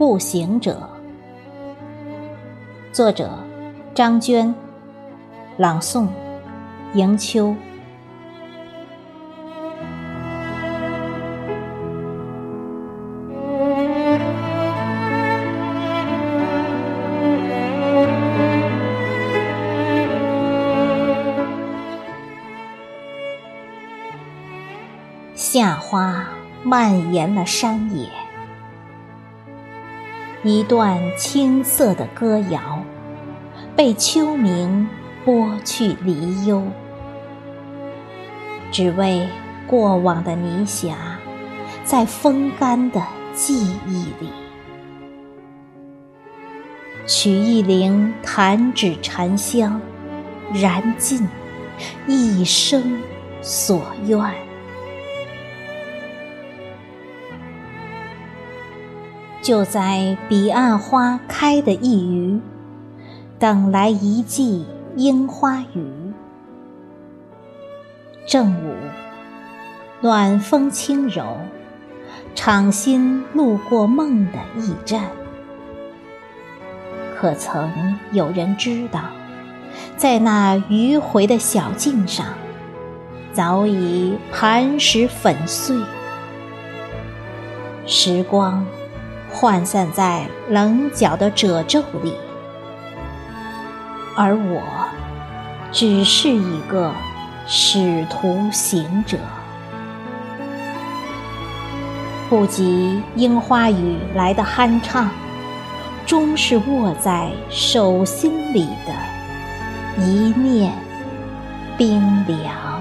步行者》，作者张娟，朗诵迎秋。夏花蔓延了山野，一段青涩的歌谣，被秋明拨去离忧，只为过往的泥霞，在风干的记忆里。取一灵弹指禅香，燃尽一生所愿。就在彼岸花开的一隅，等来一季樱花雨。正午，暖风轻柔，敞心路过梦的驿站。可曾有人知道，在那迂回的小径上，早已磐石粉碎，时光。涣散在棱角的褶皱里，而我只是一个使徒行者，不及樱花雨来的酣畅，终是握在手心里的一念冰凉。